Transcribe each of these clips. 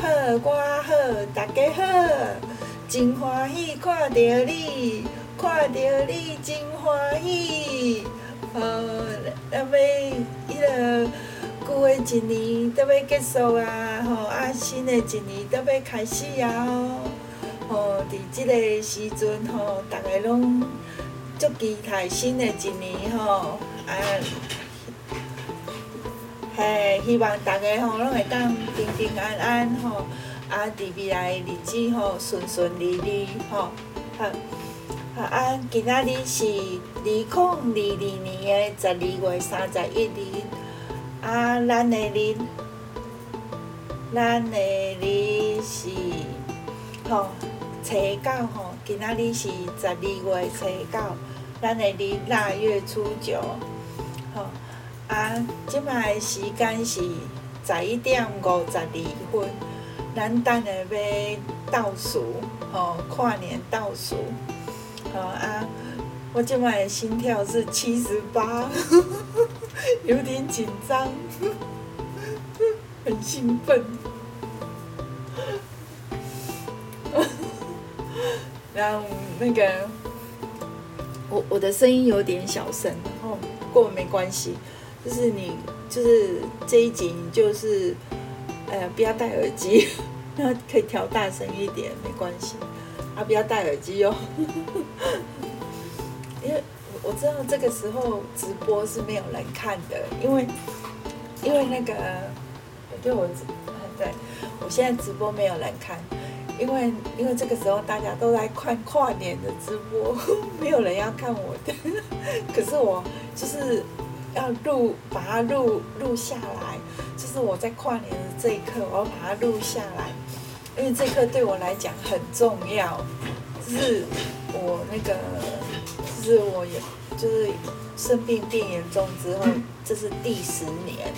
好，我好，大家好，真欢喜看到你，看到你真欢喜。呃，要要迄个旧的一年都要结束啊，吼啊，新的一年都要开始啊，吼，伫即个时阵吼，大家拢足期待新的一年吼，啊。希望大家吼拢会当平平安安吼，啊，伫未来的日子吼顺顺利利吼，好，啊，今仔日是二零二二年的十二月三十一日，啊，咱的日，咱的日是吼初九吼，今仔日是十二月初九，咱的日腊月初九，吼。啊，即摆时间是十一点五十二分，咱等下要倒数，吼，跨年倒数，好啊，我即摆的心跳是七十八，有点紧张，很兴奋，然后那个，我我的声音有点小声，然后过没关系。就是你，就是这一集，你就是，呃，不要戴耳机，那可以调大声一点，没关系。啊，不要戴耳机哦，因为我知道这个时候直播是没有人看的，因为，因为那个，对我，对，我现在直播没有人看，因为，因为这个时候大家都在看跨年的直播，没有人要看我的，可是我就是。要录，把它录录下来，就是我在跨年的这一刻，我要把它录下来，因为这一刻对我来讲很重要。就是我那个，就是我也，就是生病变严重之后，这是第十年，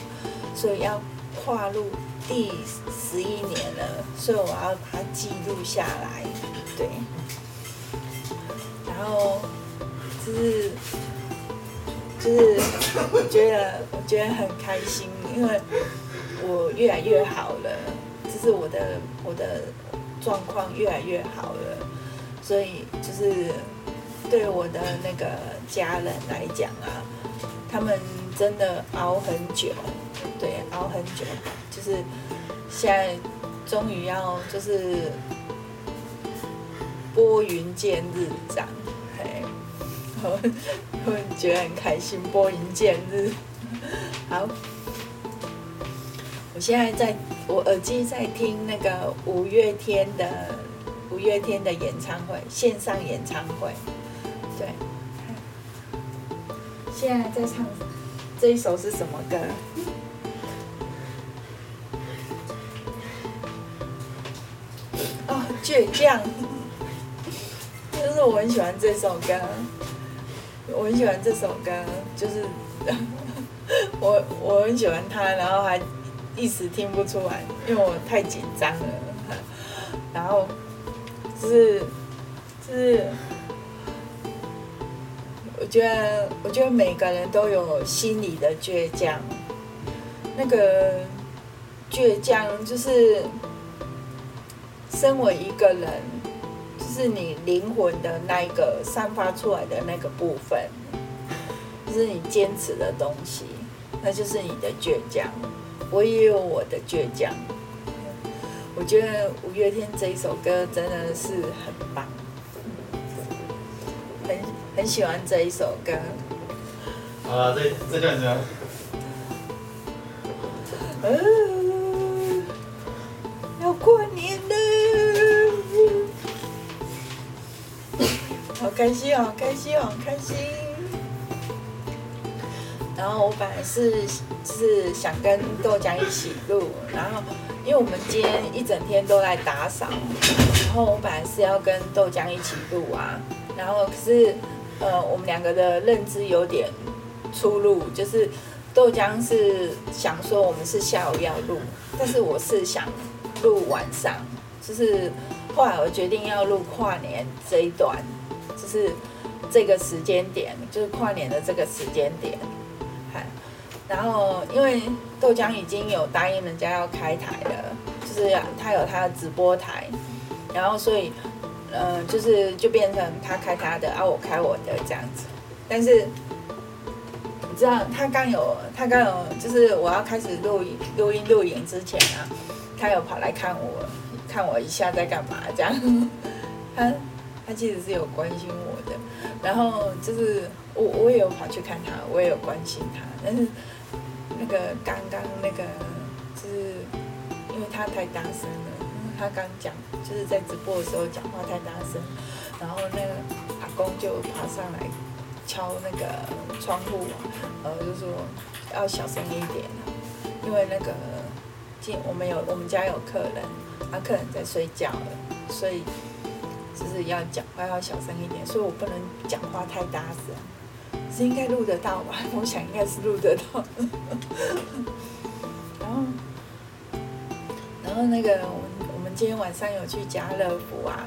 所以要跨入第十一年了，所以我要把它记录下来，对。然后就是。就是我觉得，我觉得很开心，因为我越来越好了，就是我的我的状况越来越好了，所以就是对我的那个家人来讲啊，他们真的熬很久，对，熬很久，就是现在终于要就是拨云见日长。我我觉得很开心，拨云见日。好，我现在在我耳机在听那个五月天的五月天的演唱会，线上演唱会。对，现在在唱这一首是什么歌？哦，倔强，就是我很喜欢这首歌。我很喜欢这首歌，就是 我我很喜欢它，然后还一时听不出来，因为我太紧张了。然后就是就是，我觉得我觉得每个人都有心里的倔强，那个倔强就是身为一个人。是你灵魂的那一个散发出来的那个部分，就是你坚持的东西，那就是你的倔强。我也有我的倔强。我觉得五月天这一首歌真的是很棒，很很喜欢这一首歌。好了，这这段子。嗯，开心哦，开心哦，开心。然后我本来是就是想跟豆浆一起录，然后因为我们今天一整天都在打扫，然后我本来是要跟豆浆一起录啊，然后可是呃我们两个的认知有点出入，就是豆浆是想说我们是下午要录，但是我是想录晚上，就是后来我决定要录跨年这一段。就是这个时间点，就是跨年的这个时间点，然后因为豆浆已经有答应人家要开台了，就是他有他的直播台，然后所以，呃，就是就变成他开他的，啊，我开我的这样子。但是你知道，他刚有他刚有，就是我要开始录音录音录影之前啊，他有跑来看我，看我一下在干嘛这样。他 他其实是有关心我的，然后就是我我也有跑去看他，我也有关心他，但是那个刚刚那个。就是因为他太大声了，因为他刚讲就是在直播的时候讲话太大声，然后那个阿公就爬上来敲那个窗户，呃，就说要小声一点，因为那个进我们有我们家有客人，他客人在睡觉了，所以就是要讲话要小声一点，所以我不能讲话太大声，是应该录得到吧？我想应该是录得到，然后。然后那个，我们我们今天晚上有去家乐福啊，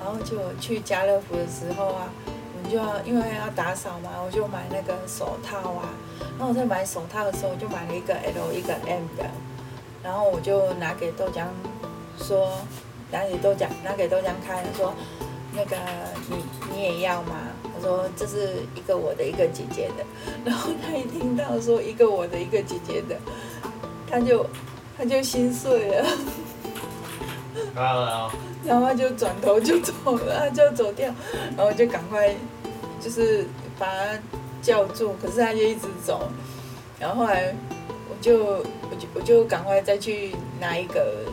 然后就去家乐福的时候啊，我们就要因为要打扫嘛，我就买那个手套啊。然后我在买手套的时候，我就买了一个 L 一个 M 的，然后我就拿给豆浆说，拿给豆浆拿给豆浆看，说那个你你也要吗？他说这是一个我的一个姐姐的，然后他一听到说一个我的一个姐姐的，他就。他就心碎了，然后他就转头就走了，他就走掉，然后就赶快就是把他叫住，可是他就一直走，然后后来我就我就我就赶快再去拿一个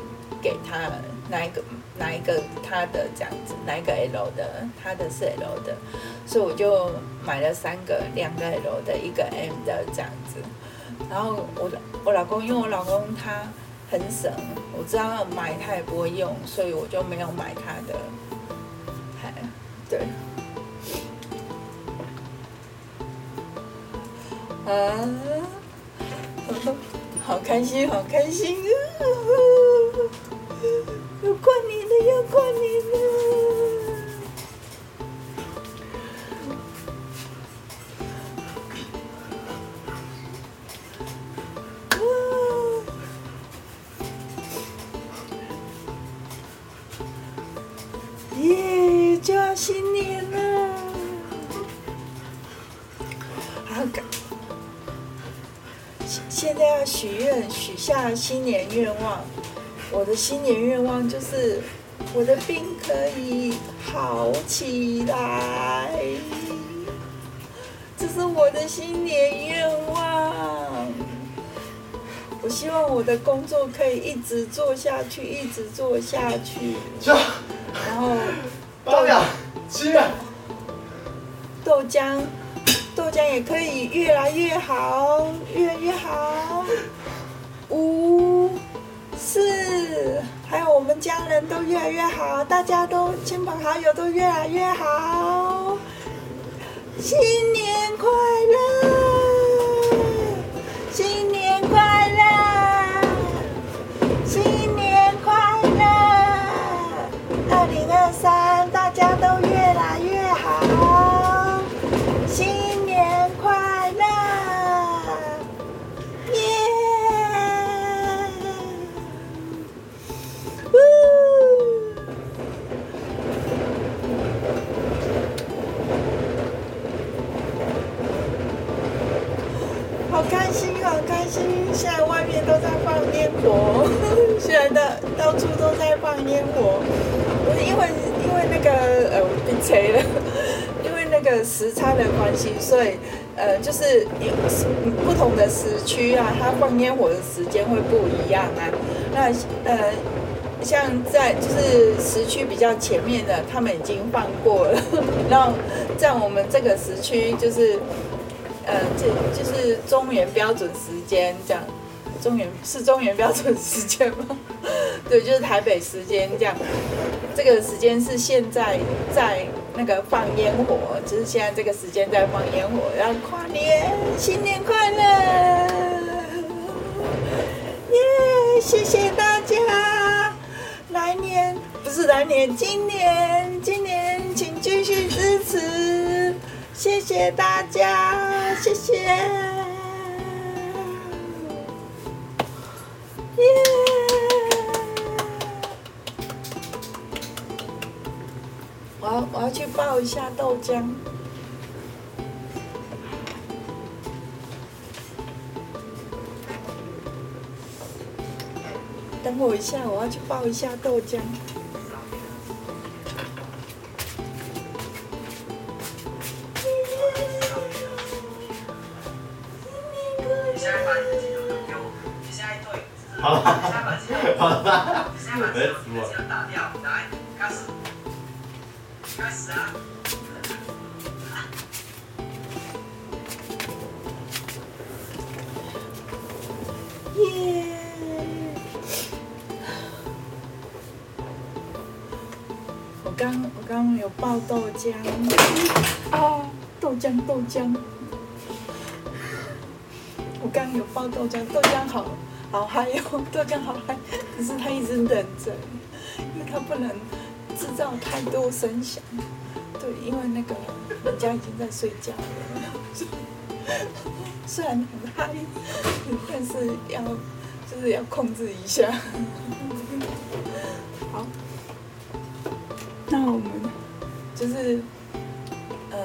给他，拿一个拿一个他的这样子，拿一个 L 的，他的是 L 的，所以我就买了三个，两个 L 的，一个 M 的这样子。然后我我老公，因为我老公他很省，我知道买他也不会用，所以我就没有买他的。还对，啊，好开心，好开心啊！又过年了，又过年了。新年了，好。现在要许愿，许下新年愿望。我的新年愿望就是我的病可以好起来，这是我的新年愿望。我希望我的工作可以一直做下去，一直做下去。然后，八秒。七个豆浆，豆浆也可以越来越好，越来越好。还有我们家人都越来越好，大家都亲朋好友都越来越好。新年现在外面都在放烟火，现在到到处都在放烟火。我因为因为那个呃，我被催了，因为那个时差的关系，所以呃，就是有不同的时区啊，它放烟火的时间会不一样啊。那呃，像在就是时区比较前面的，他们已经放过了，然后在我们这个时区就是。呃，这就是中原标准时间这样，中原是中原标准时间吗？对，就是台北时间这样。这个时间是现在在那个放烟火，就是现在这个时间在放烟火，然后跨年，新年快乐！耶，谢谢大家！来年不是来年，今年，今年请继续支持。谢谢大家，谢谢。耶！我要我要去爆一下豆浆。等我一下，我要去爆一下豆浆。哎，什么？耶！我刚我刚有爆豆浆，啊，豆浆豆浆，我刚有爆豆浆，豆浆好。好嗨哟，豆浆好嗨，可是他一直忍着，因为他不能制造太多声响。对，因为那个人家已经在睡觉了，虽然很嗨，但是要就是要控制一下。好，那我们就是呃，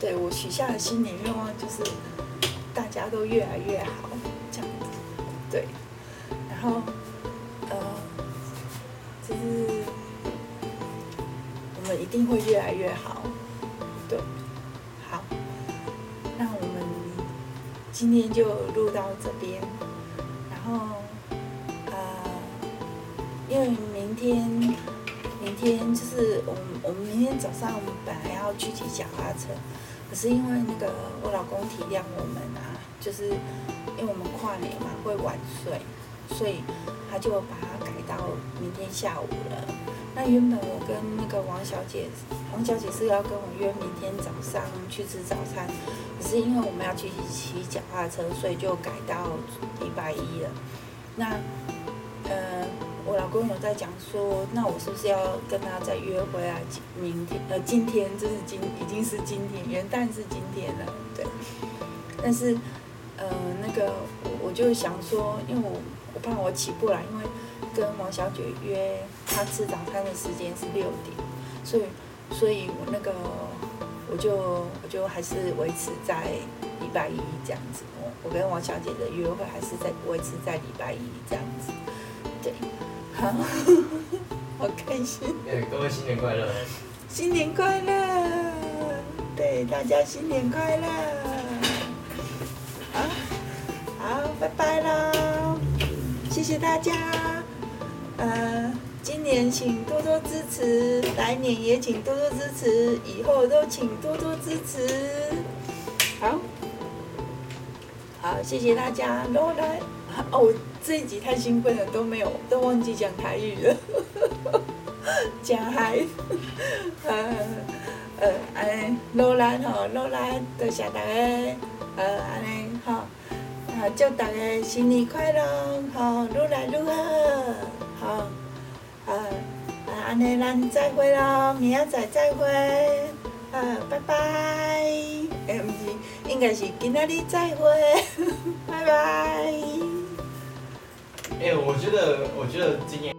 对，我许下的新年愿望就是家都越来越好。这样对，然后，呃，就是我们一定会越来越好。对，好，那我们今天就录到这边，然后，呃，因为明天，明天就是我们我们明天早上我们本来要去骑脚踏车，可是因为那个我老公体谅我们啊，就是。因为我们跨年嘛会晚睡，所以他就把它改到明天下午了。那原本我跟那个王小姐，王小姐是要跟我约明天早上去吃早餐，可是因为我们要去骑脚踏车，所以就改到礼拜一了。那，老公有在讲说，那我是不是要跟他再约回来？明天呃，今天这是今已经是今天，元旦是今天了，对。但是。呃，那个我我就想说，因为我我怕我起不来，因为跟王小姐约她吃早餐的时间是六点，所以所以我那个我就我就还是维持在礼拜一这样子。我跟王小姐的约会还是在维持在礼拜一这样子。对，好，好开心。哎，各位新年快乐！新年快乐！对，大家新年快乐好！拜拜喽，谢谢大家。呃，今年请多多支持，来年也请多多支持，以后都请多多支持。好，好，谢谢大家。罗来，哦，这一集太兴奋了，都没有，都忘记讲台语了。讲嗨，呃呃，哎，罗来哈，罗来，多谢大家，呃，安尼好。好，祝大家新年快乐，好，越来越好，好，啊，啊，安尼咱再会咯，明仔载再会，啊，拜拜，哎，不是，应该是今仔日再会，拜拜。哎，我觉得，我觉得今年。